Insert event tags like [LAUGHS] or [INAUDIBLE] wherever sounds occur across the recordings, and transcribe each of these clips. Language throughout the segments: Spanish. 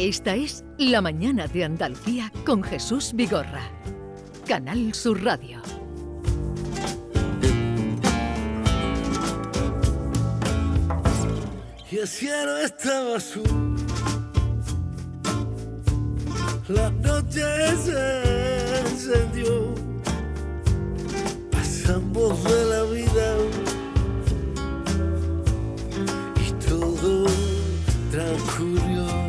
Esta es La Mañana de Andalucía con Jesús Vigorra. Canal Sur Radio. Y el cielo estaba azul. La noche se encendió. Pasamos de la vida y todo transcurrió.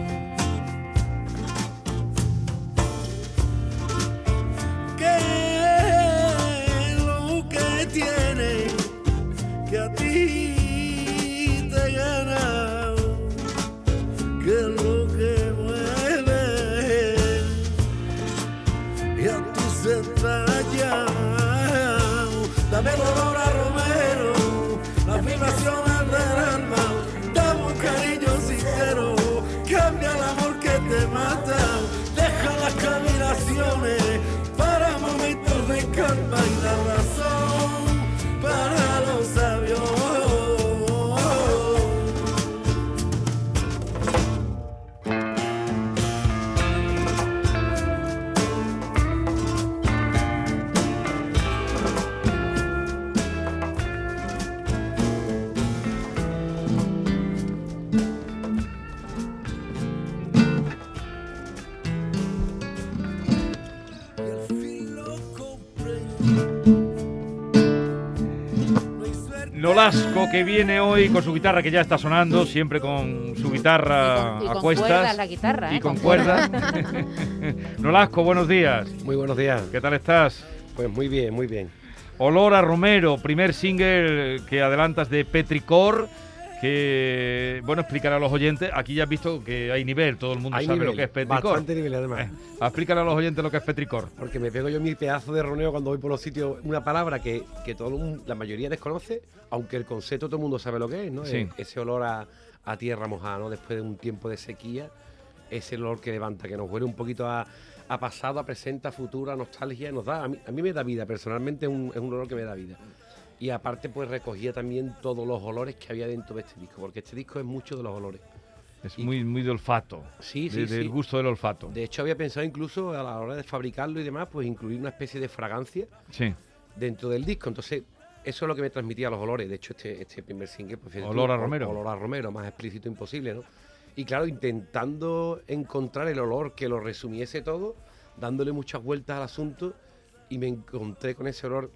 Nolasco que viene hoy con su guitarra que ya está sonando, siempre con su guitarra Y con- y a con cuestas. cuerdas la guitarra, Y ¿eh? con Con cuerdas. [LAUGHS] Nolasco, buenos días. Muy buenos días. ¿Qué tal estás? Pues muy bien, muy bien. Olor a Romero, primer single que adelantas de Petricor. Que, bueno, explicar a los oyentes. Aquí ya has visto que hay nivel, todo el mundo Hay sabe nivel, lo que es Petricor. Bastante nivel además. Eh, explícale a los oyentes lo que es Petricor. Porque me pego yo mi pedazo de roneo cuando voy por los sitios. Una palabra que, que todo la mayoría desconoce, aunque el concepto todo el mundo sabe lo que es, ¿no? Sí. Eh, Ese olor a, a tierra mojada, ¿no? Después de un tiempo de sequía, ese olor que levanta, que nos huele un poquito a, a pasado, a presente, a futuro, a nostalgia, nos da, a mí, a mí me da vida, personalmente es un, es un olor que me da vida. Y aparte, pues recogía también todos los olores que había dentro de este disco, porque este disco es mucho de los olores. Es Y- muy, muy de olfato. Sí, de- sí, Del sí. gusto del olfato. De hecho, había pensado incluso a la hora de fabricarlo y demás, pues incluir una especie de fragancia Sí. dentro del disco. Entonces, eso es lo que me transmitía los olores. De hecho, este, este primer single, pues Olor tú, a Romero. Olor a Romero, más explícito imposible, ¿no? Y claro, intentando encontrar el olor que lo resumiese todo, dándole muchas vueltas al asunto, y me encontré con ese olor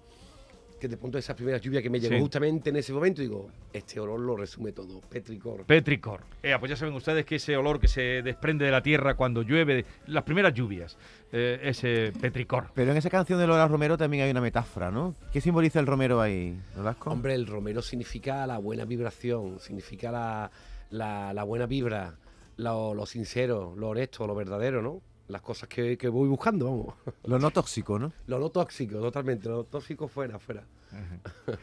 que de punto de esas primeras lluvias que me llegó Sí. justamente en ese momento, digo, este olor lo resume todo, petricor. Petricor. Eh, pues ya saben ustedes que ese olor que se desprende de la tierra cuando llueve, las primeras lluvias, eh, ese petricor. Pero en esa canción de Lola Romero también hay una metáfora, ¿no? ¿Qué simboliza el Romero ahí, Nolasco? Hombre, el romero significa la buena vibración, significa la, la- la buena vibra, lo, lo sincero, lo honesto, lo verdadero, ¿no? Las cosas que, que voy buscando, vamos. [LAUGHS] Lo no tóxico, ¿no? Lo no tóxico, totalmente, lo tóxico fuera, fuera. [LAUGHS]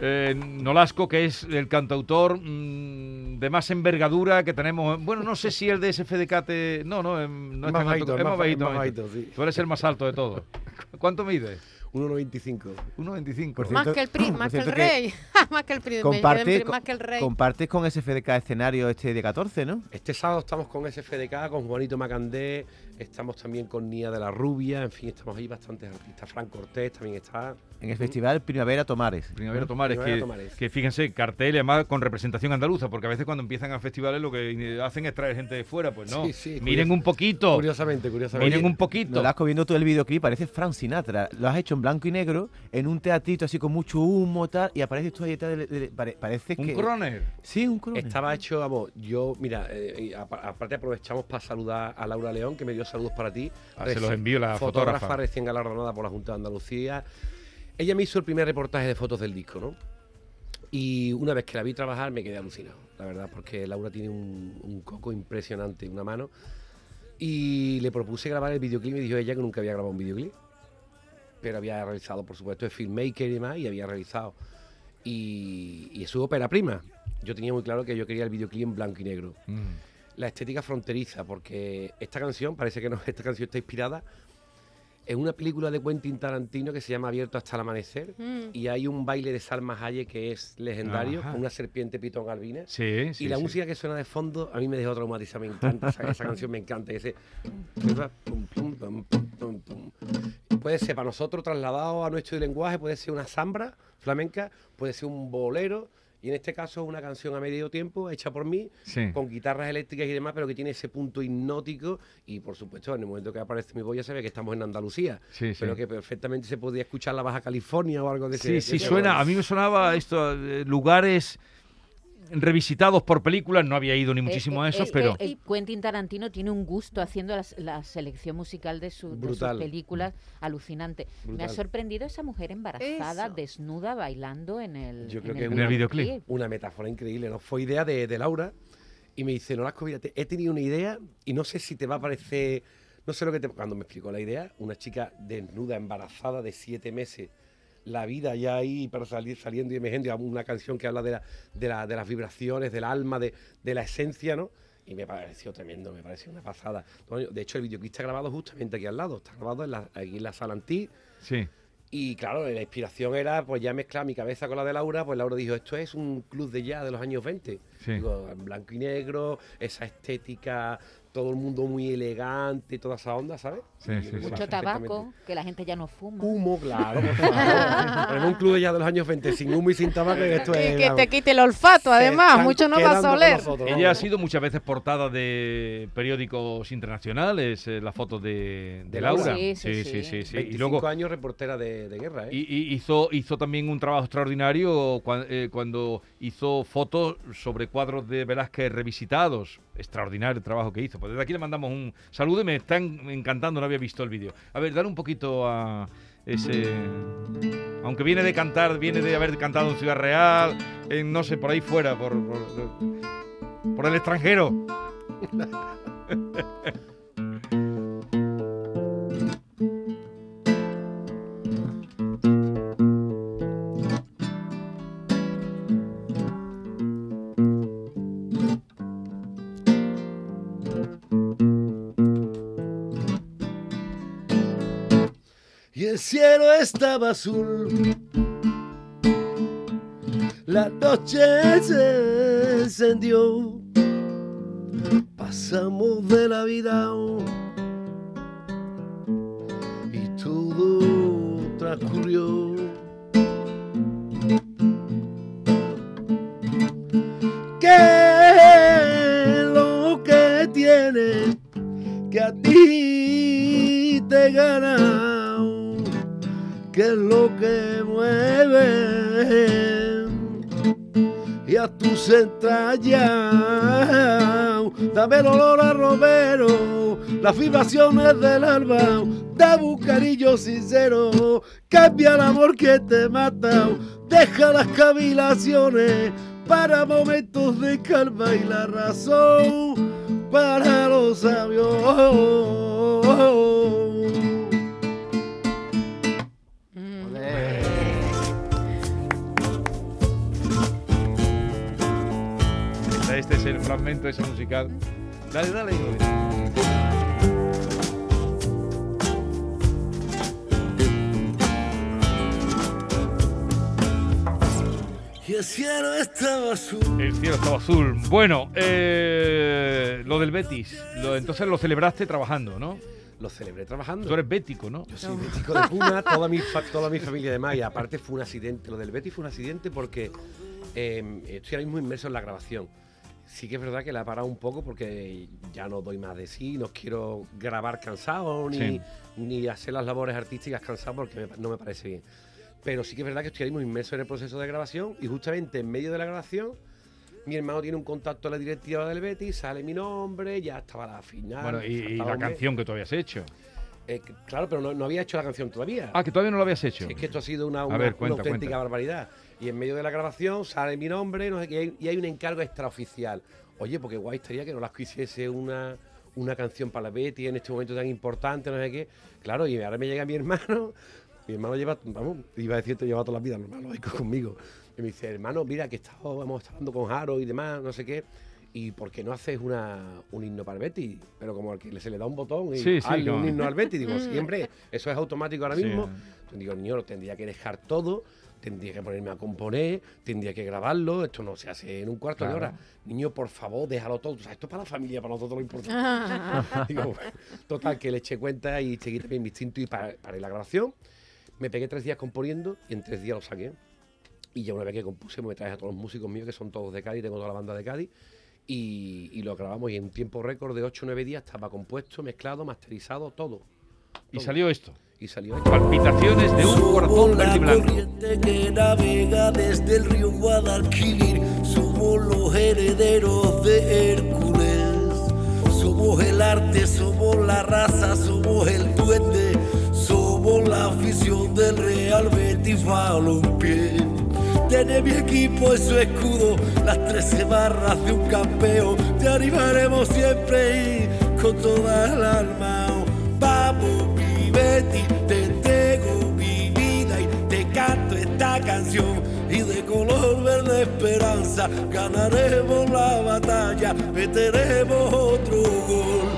Eh, Nolasco, que es el cantautor mm, de más envergadura que tenemos. Bueno, no sé si el de SFDK te. No, no, em, no es Más bajito, es más más ba- bajito, sí. Tú eres el más alto de todos. [LAUGHS] ¿Cuánto mides? 1,95. 1,25. Por [CLEARS THROAT] [LAUGHS] Más que el pri, más que el rey. más que el pri, Comparte, más que el rey. compartes con SFDK escenario este de 14, ¿no? Este sábado estamos con SFDK, con Juanito Macandé, estamos también con Nia de la Rubia, en fin, estamos ahí bastantes artistas. Fran Cortés también está. En el festival Primavera Tomares. Primavera ¿no? Tomares, Primavera que, Tomares. que fíjense, cartel y además con representación andaluza, porque a veces cuando empiezan a festivales lo que hacen es traer gente de fuera, pues no. Sí, sí, Miren un poquito, Curiosamente, curiosamente. miren un poquito. Nolasco, viendo tú el videoclip, parece Frank Sinatra. Lo has hecho en blanco y negro, en un teatrito así con mucho humo, tal, y apareces tú ahí detrás de- de- pare- parece Un que... croner. Sí, un croner. Estaba hecho, vamos, yo, mira, eh, aparte aprovechamos para saludar a Laura León, que me dio saludos para ti. Ah, se los envío la fotógrafa. recién galardonada por la Junta de Andalucía. Ella me hizo el primer reportaje de fotos del disco, ¿no? Y una vez que la vi trabajar me quedé alucinado, la verdad, porque Laura tiene un, un coco impresionante, una mano. Y le propuse grabar el videoclip y me dijo ella que nunca había grabado un videoclip. Pero había realizado, por supuesto, de filmmaker y demás, y había realizado. Y, y eso ópera prima. Yo tenía muy claro que yo quería el videoclip en blanco y negro Mm. La estética fronteriza, porque esta canción, parece que no, [LAUGHS] esta canción está inspirada Es una película de Quentin Tarantino que se llama Abierto hasta el amanecer. Mm. Y hay un baile de Salma Hayek que es legendario, Ajá. con una serpiente pitón albina. Sí, sí. y la sí. música que suena de fondo a mí me dejó traumatizada, me encanta, esa, esa canción me encanta. Ese... pum, pum, pum, pum, pum, pum. Puede ser para nosotros trasladado a nuestro lenguaje, puede ser una zambra flamenca, puede ser un bolero, y en este caso una canción a medio tiempo hecha por mí, Sí. con guitarras eléctricas y demás, pero que tiene ese punto hipnótico y por supuesto en el momento que aparece mi voz ya se ve que estamos en Andalucía, Sí, sí. pero que perfectamente se podría escuchar la Baja California o algo de ese Sí, sí suena. A mí me sonaba esto, eh, lugares revisitados por películas. No había ido ni muchísimo a Eh, esos, eh, pero... eh, Quentin Tarantino tiene un gusto haciendo las- la, selección musical de, su- de sus películas alucinante. Me ha sorprendido esa mujer embarazada, Eso. desnuda, bailando en el, Yo creo en que el En el videoclip. una metáfora increíble, ¿no? Fue idea de, de Laura y me dice, Nolasco, mira, te- he tenido una idea y no sé si te va a parecer, no sé lo que te... Cuando me explicó la idea, una chica desnuda, embarazada de siete meses, la vida ya ahí para salir saliendo y emergiendo, una canción que habla de, la- de, la- de las vibraciones, del alma, de, de la esencia, ¿no? Y me pareció tremendo, me pareció una pasada. De hecho, el videoclip está grabado justamente aquí al lado, está grabado en la, aquí en la sala Antí, Sí. y claro, la inspiración era pues ya mezclar mi cabeza con la de Laura, pues Laura dijo, esto es un club de jazz de los años 20. Sí. Digo, en blanco y negro, esa estética, todo el mundo muy elegante, toda esa onda, ¿sabes? Sí, Y sí, me sí. va Mucho tabaco, que la gente ya no fuma. Humo, claro. Ponemos un club de jazz de los años 20 sin humo y sin tabaco, esto Y es... que vamos, te quite el olfato, además, mucho no vas a oler. nosotros, Ella ha sido muchas veces portada de periódicos internacionales, eh, la foto de, de De Laura. Sí, sí, sí, sí. sí, sí. Y 25 luego años reportera de, de guerra, ¿eh? y- y hizo, hizo también un trabajo extraordinario cuan- eh, cuando hizo fotos sobre cuadros de Velázquez revisitados. Extraordinario el trabajo que hizo. Pues desde aquí le mandamos un saludo y me están encantando, no había visto el vídeo. A ver, dar un poquito a ese... Aunque viene de cantar, viene de haber cantado en Ciudad Real, en no sé, por ahí fuera, por, por el extranjero. [LAUGHS] estaba azul. La noche se encendió, pasamos de la vida y todo transcurrió. ¿Qué es lo que tiene que a ti te gana? ¿Qué es lo que mueve? Y a tus entrañas, dame el olor a romero, las vibraciones del alma, dame un cariño sincero, cambia el amor que te mata, deja las cavilaciones para momentos de calma y la razón para los sabios. Este es el fragmento ese musical. Dale, dale. El cielo estaba azul. El cielo estaba azul. Bueno, eh, lo del Betis. Lo- entonces lo celebraste trabajando, ¿no? Lo celebré trabajando. Tú eres bético, ¿no? Yo soy bético de cuna, toda mi, fa- toda mi familia de Maya. Aparte fue un accidente, lo del Betis fue un accidente porque eh, estoy ahora mismo inmerso en la grabación. Sí que es verdad que la he parado un poco porque ya no doy más de sí, no quiero grabar cansado ni, Sí. ni hacer las labores artísticas cansado porque me- no me parece bien. Pero sí que es verdad que estoy ahora mismo inmerso en el proceso de grabación y justamente en medio de la grabación mi hermano tiene un contacto a la directiva del Betis, sale mi nombre, ya estaba la final. Bueno, y, y la canción que tú habías hecho. Eh, claro, pero no, no había hecho la canción todavía. Ah, que todavía no lo habías hecho. Es que esto ha sido una, una- ver, una auténtica cuenta. barbaridad. Y en medio de la grabación sale mi nombre, no sé qué, y hay- y hay un encargo extraoficial. Oye, porque guay estaría que no las quisiese una, una canción para la Betty en este momento tan importante, no sé qué. Claro, y ahora me llega mi [LAUGHS] hermano, mi hermano lleva, vamos, iba a decirte, lleva toda la vida normal, lógico, [LAUGHS] conmigo. Y me dice, hermano, mira que estaba, estado hablando con Jaro y demás, no sé qué. ¿Y por qué no haces una, un himno para el Betis? Pero como al que se le da un botón y Sí, sí, hazle un himno al Betis, digo, [LAUGHS] siempre, eso es automático ahora Sí. mismo. Digo, niño, lo tendría que dejar todo, tendría que ponerme a componer, tendría que grabarlo, esto no se hace en un cuarto de hora. Niño, por favor, déjalo todo. O sea, esto es para la familia, para nosotros lo importante. [LAUGHS] Digo, bueno, total, que le eché cuenta y seguí también mi instinto y pa- paré la grabación. Me pegué tres días componiendo y en tres días lo saqué. Y ya una vez que compuse, me traje a todos los músicos míos, que son todos de Cádiz, tengo toda la banda de Cádiz, y, y lo grabamos y en tiempo récord de 8 o 9 días estaba compuesto, mezclado, masterizado, todo. Y Todo. salió esto. Y salió hecho. Palpitaciones de un Somos corazón la verde y blanco. que navega desde el río Guadalquivir. Somos los herederos de Hércules. Somos el arte, somos la raza, somos el duende. Somos la afición del Real Betis Balompié. Tiene mi equipo en su escudo las 13 barras de un campeón. Te animaremos siempre y con toda el alma. Vamos, mi Betty, te entrego mi vida y te canto esta canción. Y de color verde esperanza ganaremos la batalla, meteremos otro gol.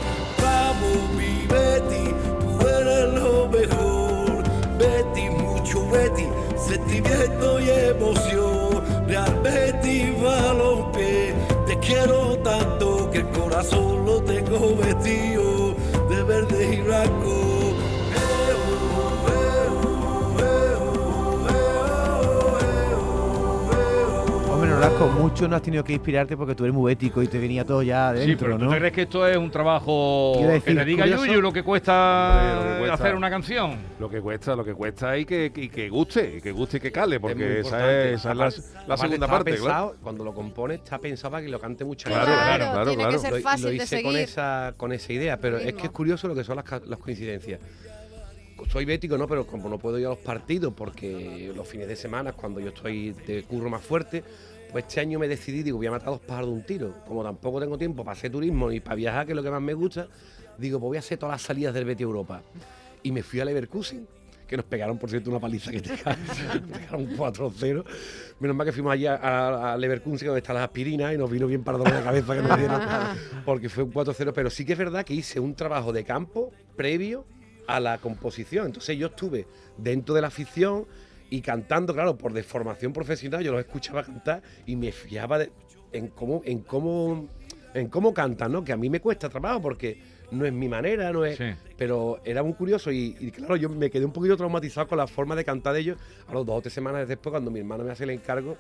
Vamos, mi Betty, tú eres lo mejor. Betty, mucho Betty, sentimiento y emoción. Real Betty Balompié, te quiero tanto que el corazón lo tengo vestido de verde y blanco. Nolasco, mucho no has tenido que inspirarte porque tú eres muy ético y te venía todo ya de Sí, dentro, pero ¿tú ¿no? te crees que esto es un trabajo decir, que le diga curioso. Yuyu lo que cuesta, Hombre, lo que cuesta. hacer una canción? Lo que cuesta, lo que cuesta y que, y que guste, y que guste y que cale, Es porque esa es, esa es la, segunda parte, pensado, claro. Cuando lo compone, está pensado para que lo cante mucha Claro, gente. claro, claro, tiene claro. que ser lo, fácil lo hice con seguir. esa, con esa idea, pero es que es curioso lo que son las, ca- las coincidencias. Soy bético, ¿no? Pero como no puedo ir a los partidos porque los fines de semana, es cuando yo estoy de curro más fuerte, pues este año me decidí, digo, voy a matar dos pájaros de un tiro. Como tampoco tengo tiempo para hacer turismo ni para viajar, que es lo que más me gusta, digo, pues voy a hacer todas las salidas del Betty Europa. Y me fui a Leverkusen, que nos pegaron, por cierto, una paliza que [LAUGHS] te. Nos pegaron 4-0. Menos mal que fuimos allí a, a- a Leverkusen, donde están las aspirinas, y nos vino bien para la cabeza que nos dieron, [LAUGHS] porque fue un 4-0. Pero sí que es verdad que hice un trabajo de campo previo a la composición. Entonces yo estuve dentro de la afición y cantando, claro, por deformación profesional, yo los escuchaba cantar y me fiaba de- en cómo, en cómo, en cómo cantan, ¿no? Que a mí me cuesta trabajo porque no es mi manera, no es. Sí. Pero era muy curioso y, y claro, yo me quedé un poquito traumatizado con la forma de cantar de ellos. A los dos o tres semanas después, cuando mi hermana me hace el encargo,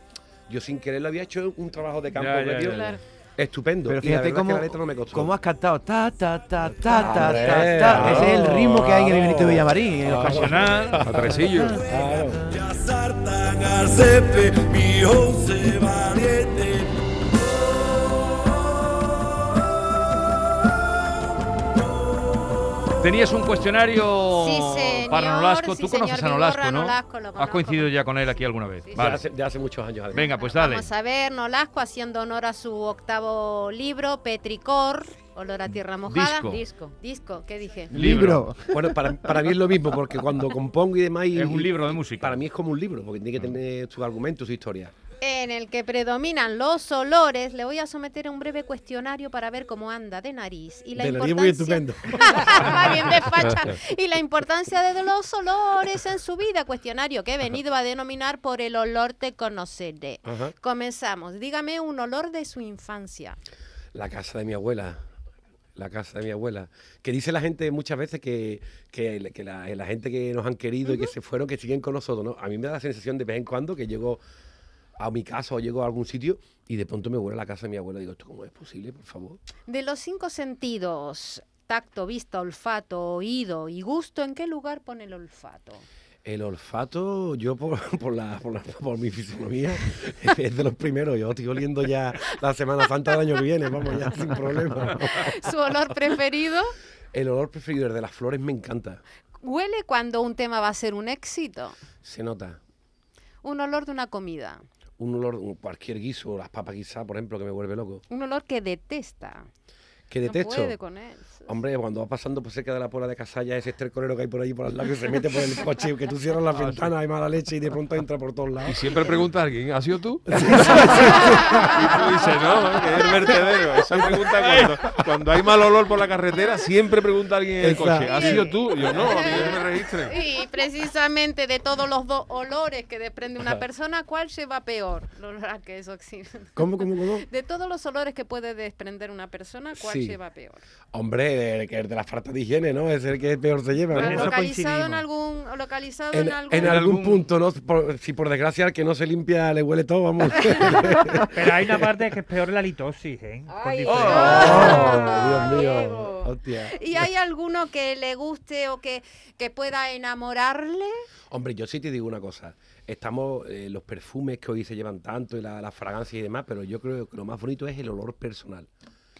yo sin querer lo había hecho un trabajo de campo Ya, ya, metido ya, ya. Claro. Estupendo. Pero fíjate es que cómo, la letra no me costó. cómo has cantado. Ta, ta, ta, ta, ta, ta, Hombre, ta. Ese es el ritmo que hay en el Benito claro. Villamarín. en los Pasional. A tresillo. Claro. Ya saltan al cepe mi once valiente. Tenías un cuestionario Sí, señor, para Nolasco. sí, Tú conoces señor a Nolasco, Vigorra, ¿no? Nolasco, lo Has coincidido ya con él aquí alguna vez. Sí, sí. De, Vale. hace, de hace muchos años. además. Venga, pues dale. Vamos a ver, Nolasco haciendo honor a su octavo libro, Petricor, Olor a Tierra Mojada. Disco. Disco. Disco, ¿qué dije? Libro. Bueno, para, para mí es lo mismo, porque cuando compongo y demás. y- Es un libro de música. Para mí es como un libro, porque tiene que tener su argumento, su historia. En el que predominan los olores, le voy a someter a un breve cuestionario para ver cómo anda de nariz. Y la De nariz muy importancia... estupendo. Va bien despacha. Y la importancia de los olores en su vida. Cuestionario que he venido a denominar por el olor te conoceré. Ajá. Comenzamos. Dígame un olor de su infancia. La casa de mi abuela. La casa de mi abuela. Que dice la gente muchas veces que, que, que la, la gente que nos han querido y que se fueron, que siguen con nosotros. ¿no? A mí me da la sensación de vez en cuando que llego a mi casa o llego a algún sitio y de pronto me huele a la casa de mi abuela. Digo, ¿esto cómo es posible, por favor? De los cinco sentidos, tacto, vista, olfato, oído y gusto, ¿en qué lugar pone el olfato? El olfato, yo por, [LAUGHS] por, la, por, la- por mi fisonomía, [LAUGHS] es de los primeros. Yo estoy oliendo ya la Semana Santa del año que viene, vamos ya sin problema. [LAUGHS] ¿Su olor preferido? El olor preferido, el de las flores, me encanta. ¿Huele cuando un tema va a ser un éxito? Se nota. Un olor de una comida. Un olor, cualquier guiso, las papas guisadas, por ejemplo, que me vuelve loco. Un olor que detesta. Que No detesto. puede con él. Hombre, cuando va pasando por cerca de la pola de Casalla, ese estercolero que hay por ahí por al lado, que se mete por el coche, que tú cierras las [LAUGHS] ventanas, hay mala leche y de pronto entra por todos Y lados. siempre [LAUGHS] pregunta a alguien, ¿ha sido tú? [LAUGHS] y tú dices, no, que es el vertedero. Esa pregunta cuando, cuando hay mal olor por la carretera, siempre pregunta a alguien en el Exacto. coche, ¿ha sido tú? Y yo, no, a mí no me registren. Y precisamente de todos los dos olores que desprende una persona, ¿cuál lleva peor? ¿Cómo, cómo, cómo? De todos los olores que puede desprender una persona, ¿cuál Sí. lleva peor? Hombre, el, que el de la falta de higiene, ¿no? Es el que peor se lleva. ¿no? localizado en algún localizado En, en, algún en algún punto, ¿no? Por- si por desgracia al que no se limpia le huele todo, vamos. [LAUGHS] Pero hay una parte que es peor la litosis, ¿eh? Ay, diferencia. Oh, Dios mío. Hostia. ¿Y hay alguno que le guste o que, que pueda enamorarle? Hombre, yo sí te digo una cosa. Estamos, eh, los perfumes que hoy se llevan tanto y la- las fragancias y demás, pero yo creo que lo más bonito es el olor personal.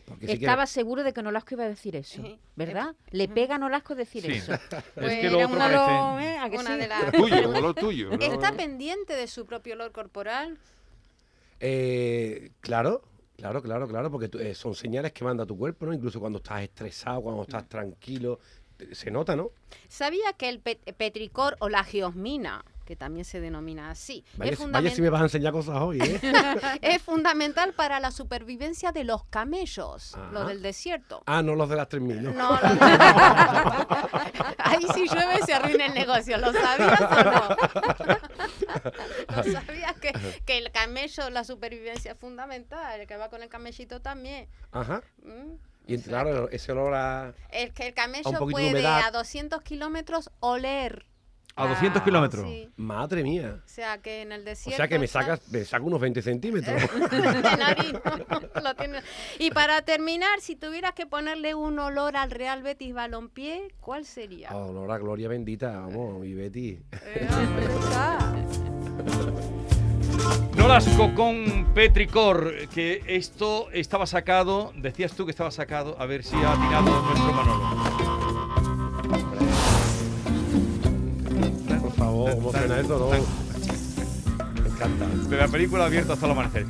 Porque Estaba seguro de que Nolasco iba a decir eso. ¿verdad? Le pega a Nolasco decir Sí. eso. Pues [LAUGHS] es que lo era otro. Lo- ¿eh? ¿A que una sí? de las... [LAUGHS] Tuyo, un olor tuyo. ¿no? ¿Está pendiente de su propio olor corporal? Eh, claro, claro, claro, claro, porque tú- eh, son señales que manda tu cuerpo, ¿no? Incluso cuando estás estresado, cuando estás tranquilo, eh, se nota, ¿no? ¿Sabía que el pet- petricor o la geosmina, que también se denomina así, Vaya, es, si- vaya si me vas a enseñar cosas hoy, ¿eh? [LAUGHS] es fundamental para la supervivencia de los camellos, lo Ajá. del desierto? ah, no los de las 3.000, ¿no? No, lo- Ahí si llueve se arruina el negocio, ¿lo sabías o no? [LAUGHS] ¿No sabías que, que el camello, la supervivencia es fundamental? El que va con el camellito también. Ajá. ¿Mm? Y claro, ese olor a... El que el camello de puede humedad. a 200 kilómetros oler. A 200 kilómetros. Sí. Madre mía. O sea que en el O desierto. sea que me está- sacas, me saco unos 20 centímetros. [LAUGHS] de nariz, ¿no? [LAUGHS] Lo tiene. Y para terminar, si tuvieras que ponerle un olor al Real Betis Balompié, ¿cuál sería? Ah, olor a gloria bendita, vamos, mi Betty. Eh, hombre, está. Nolasco con Petricor, que esto estaba sacado, decías tú que estaba sacado, a ver si ha atinado nuestro Manolo. ¿Cómo suena eso? No? Me encanta. De la película abierta hasta el amanecer.